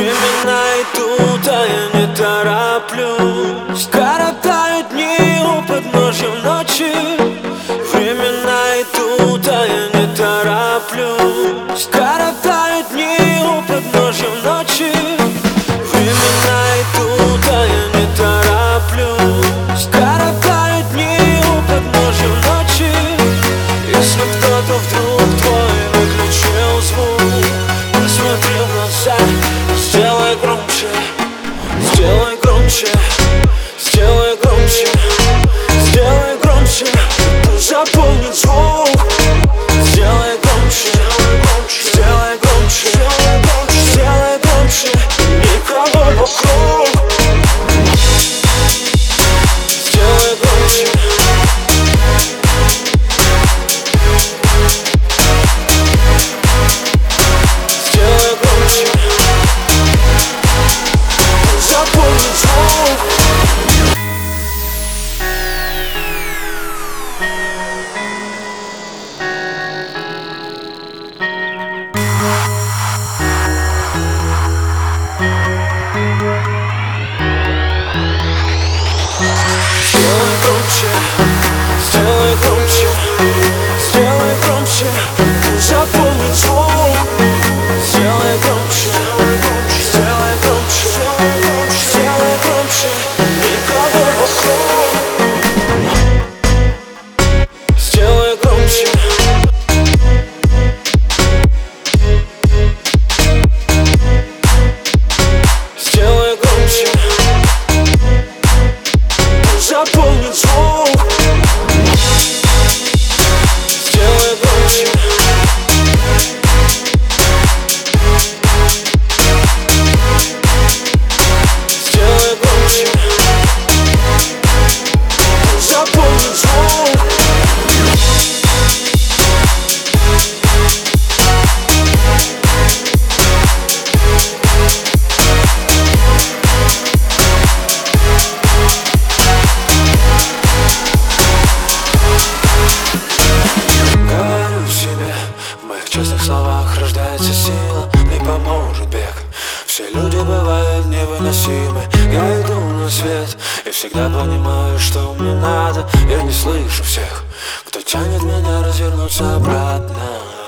Времена идут, а я не тороплюсь. Коротают дни у подножья ночи. Времена идут, а я не тороплюсь. Коротают дни у подножья ночи. Времена идут, а я не тороплюсь. Коротают дни у подножья ночи. Если кто-то вдруг Já pô. Рождается сила Не поможет бег. Все люди бывают невыносимы. Я иду на свет и всегда понимаю, что мне надо. Я не слышу всех, кто тянет меня развернуться обратно